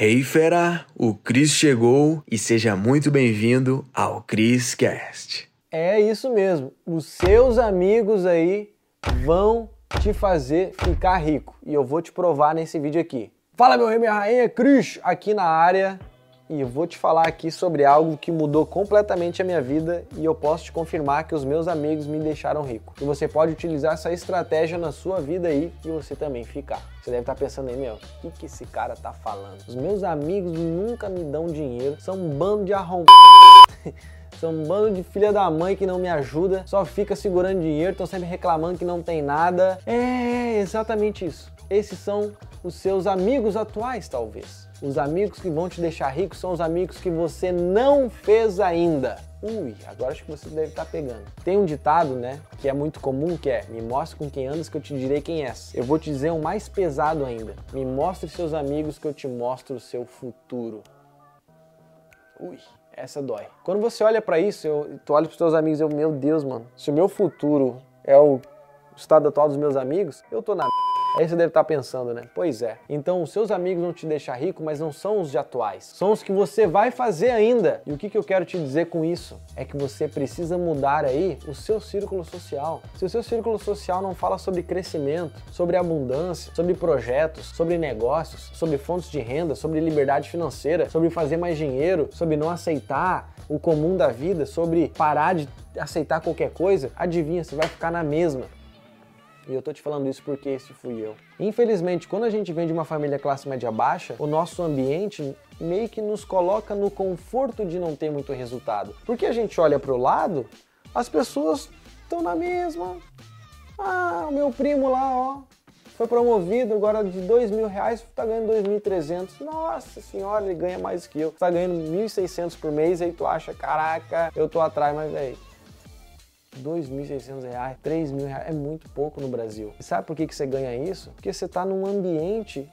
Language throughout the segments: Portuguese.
Hey fera, o Cris chegou e seja muito bem-vindo ao Cris Cast. É isso mesmo. Os seus amigos aí vão te fazer ficar rico e eu vou te provar nesse vídeo aqui. Fala meu rei, minha rainha, Cris aqui na área e eu vou te falar aqui sobre algo que mudou completamente a minha vida e eu posso te confirmar que os meus amigos me deixaram rico. E você pode utilizar essa estratégia na sua vida aí e você também ficar. Você deve estar pensando aí, meu, o que, que esse cara tá falando? Os meus amigos nunca me dão dinheiro, são um bando de arrombados. São um bando de filha da mãe que não me ajuda, só fica segurando dinheiro, estão sempre reclamando que não tem nada. É exatamente isso. Esses são os seus amigos atuais, talvez. Os amigos que vão te deixar rico são os amigos que você não fez ainda. Ui, agora acho que você deve estar pegando. Tem um ditado, né, que é muito comum, que é: me mostre com quem andas que eu te direi quem és. Eu vou te dizer um mais pesado ainda: me mostre seus amigos que eu te mostro o seu futuro. Ui, essa dói. Quando você olha para isso, eu, tu olha pros teus amigos e eu, meu Deus, mano, se o meu futuro é o estado atual dos meus amigos, eu tô na Aí você deve estar pensando, né? Pois é. Então, os seus amigos vão te deixar rico, mas não são os de atuais. São os que você vai fazer ainda. E o que, que eu quero te dizer com isso? É que você precisa mudar aí o seu círculo social. Se o seu círculo social não fala sobre crescimento, sobre abundância, sobre projetos, sobre negócios, sobre fontes de renda, sobre liberdade financeira, sobre fazer mais dinheiro, sobre não aceitar o comum da vida, sobre parar de aceitar qualquer coisa, adivinha, você vai ficar na mesma. E eu tô te falando isso porque esse fui eu. Infelizmente, quando a gente vem de uma família classe média baixa, o nosso ambiente meio que nos coloca no conforto de não ter muito resultado. Porque a gente olha para o lado, as pessoas estão na mesma. Ah, o meu primo lá, ó, foi promovido agora de dois mil reais, tá ganhando 2.300. Nossa senhora, ele ganha mais que eu. Tá ganhando 1.600 por mês, aí tu acha, caraca, eu tô atrás, mas velho, 2.600 reais, 3 mil reais, é muito pouco no Brasil. E sabe por que, que você ganha isso? Porque você está num ambiente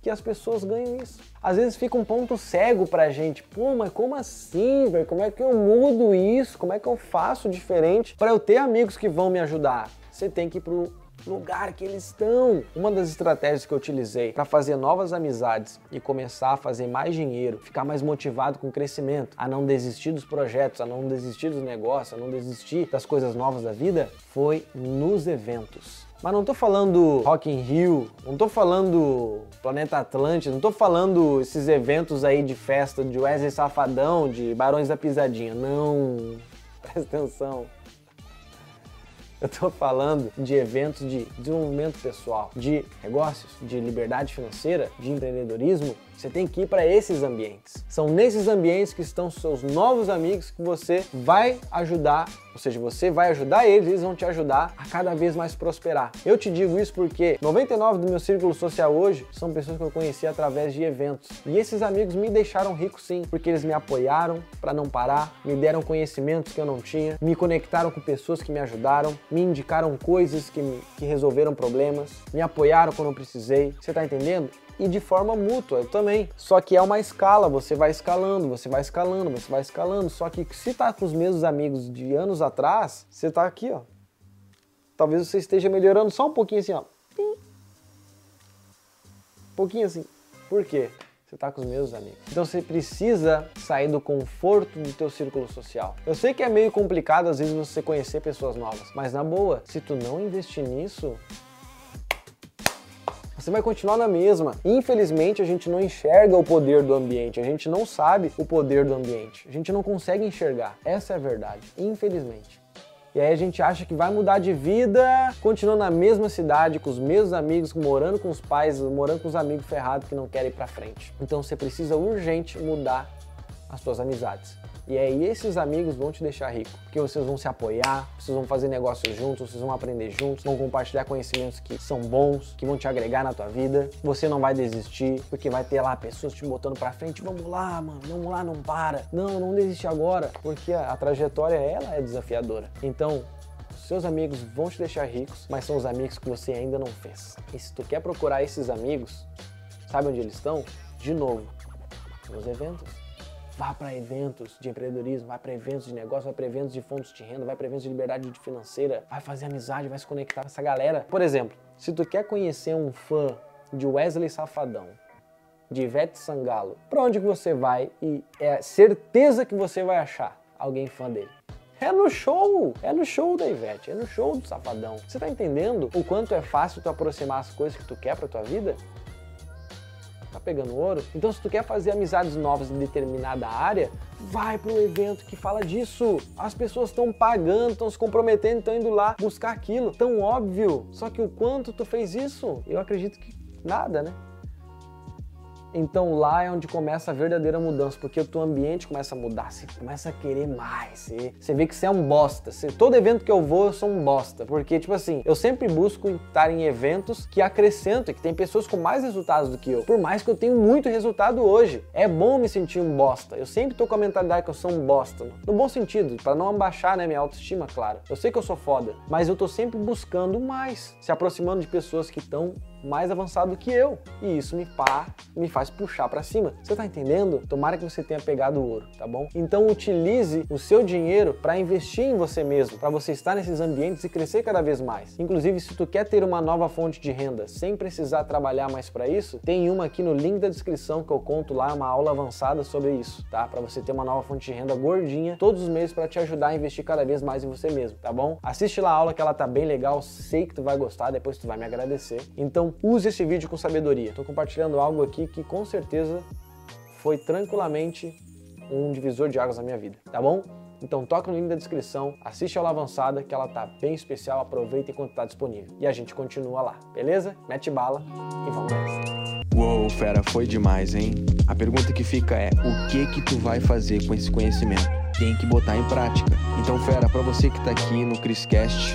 que as pessoas ganham isso. Às vezes fica um ponto cego pra gente. Pô, mas como assim, velho? Como é que eu mudo isso? Como é que eu faço diferente para eu ter amigos que vão me ajudar? Você tem que ir pro lugar que eles estão. Uma das estratégias que eu utilizei para fazer novas amizades e começar a fazer mais dinheiro, ficar mais motivado com o crescimento, a não desistir dos projetos, a não desistir dos negócios, a não desistir das coisas novas da vida, foi nos eventos. Mas não tô falando Rock in Rio, não tô falando Planeta Atlântico, não tô falando esses eventos aí de festa de Wesley Safadão, de Barões da Pisadinha. Não. Presta atenção. Eu estou falando de eventos de desenvolvimento pessoal, de negócios, de liberdade financeira, de empreendedorismo. Você tem que ir para esses ambientes. São nesses ambientes que estão seus novos amigos que você vai ajudar ou seja, você vai ajudar eles, eles vão te ajudar a cada vez mais prosperar. Eu te digo isso porque 99 do meu círculo social hoje são pessoas que eu conheci através de eventos. E esses amigos me deixaram rico sim, porque eles me apoiaram para não parar, me deram conhecimentos que eu não tinha, me conectaram com pessoas que me ajudaram, me indicaram coisas que, que resolveram problemas, me apoiaram quando eu precisei. Você tá entendendo? e de forma mútua também. Só que é uma escala, você vai escalando, você vai escalando, você vai escalando. Só que se tá com os mesmos amigos de anos atrás, você tá aqui, ó. Talvez você esteja melhorando só um pouquinho assim, ó. Um pouquinho assim. Por quê? Você está com os mesmos amigos. Então você precisa sair do conforto do teu círculo social. Eu sei que é meio complicado às vezes você conhecer pessoas novas, mas na boa, se tu não investir nisso, você vai continuar na mesma. Infelizmente, a gente não enxerga o poder do ambiente, a gente não sabe o poder do ambiente, a gente não consegue enxergar. Essa é a verdade, infelizmente. E aí a gente acha que vai mudar de vida, continuando na mesma cidade, com os mesmos amigos, morando com os pais, morando com os amigos ferrados que não querem ir para frente. Então você precisa urgente mudar as suas amizades. E aí esses amigos vão te deixar rico, porque vocês vão se apoiar, vocês vão fazer negócios juntos, vocês vão aprender juntos, vão compartilhar conhecimentos que são bons, que vão te agregar na tua vida. Você não vai desistir, porque vai ter lá pessoas te botando para frente, vamos lá, mano, vamos lá, não para. Não, não desiste agora, porque a, a trajetória ela é desafiadora. Então, seus amigos vão te deixar ricos, mas são os amigos que você ainda não fez. E se tu quer procurar esses amigos, sabe onde eles estão? De novo, nos eventos. Vá para eventos de empreendedorismo, vai para eventos de negócio, vai para eventos de fontes de renda, vai para eventos de liberdade financeira, vai fazer amizade, vai se conectar com essa galera. Por exemplo, se tu quer conhecer um fã de Wesley Safadão, de Ivete Sangalo, para onde que você vai e é certeza que você vai achar alguém fã dele. É no show, é no show da Ivete, é no show do Safadão. Você tá entendendo o quanto é fácil tu aproximar as coisas que tu quer pra tua vida? Tá pegando ouro? Então se tu quer fazer amizades novas em determinada área, vai para um evento que fala disso. As pessoas estão pagando, estão se comprometendo, estão indo lá buscar aquilo. Tão óbvio. Só que o quanto tu fez isso? Eu acredito que nada, né? Então lá é onde começa a verdadeira mudança, porque o teu ambiente começa a mudar, você começa a querer mais, você, você vê que você é um bosta. Você, todo evento que eu vou, eu sou um bosta, porque tipo assim, eu sempre busco estar em eventos que acrescentam, que tem pessoas com mais resultados do que eu. Por mais que eu tenha muito resultado hoje, é bom me sentir um bosta. Eu sempre tô com a mentalidade que eu sou um bosta, no bom sentido, para não abaixar, né, minha autoestima, claro. Eu sei que eu sou foda, mas eu tô sempre buscando mais, se aproximando de pessoas que estão mais avançado que eu. E isso me, pá, me faz puxar para cima. Você tá entendendo? Tomara que você tenha pegado o ouro, tá bom? Então utilize o seu dinheiro para investir em você mesmo, para você estar nesses ambientes e crescer cada vez mais. Inclusive, se tu quer ter uma nova fonte de renda sem precisar trabalhar mais para isso, tem uma aqui no link da descrição que eu conto lá uma aula avançada sobre isso, tá? Para você ter uma nova fonte de renda gordinha todos os meses para te ajudar a investir cada vez mais em você mesmo, tá bom? Assiste lá a aula que ela tá bem legal, sei que tu vai gostar, depois tu vai me agradecer. Então então, use esse vídeo com sabedoria. Estou compartilhando algo aqui que com certeza foi tranquilamente um divisor de águas na minha vida, tá bom? Então toca no link da descrição, assiste a aula avançada que ela tá bem especial, aproveita enquanto tá disponível. E a gente continua lá, beleza? Mete bala e vamos nessa. Uou, fera, foi demais, hein? A pergunta que fica é: o que que tu vai fazer com esse conhecimento? Tem que botar em prática. Então, fera, para você que tá aqui no Criscast,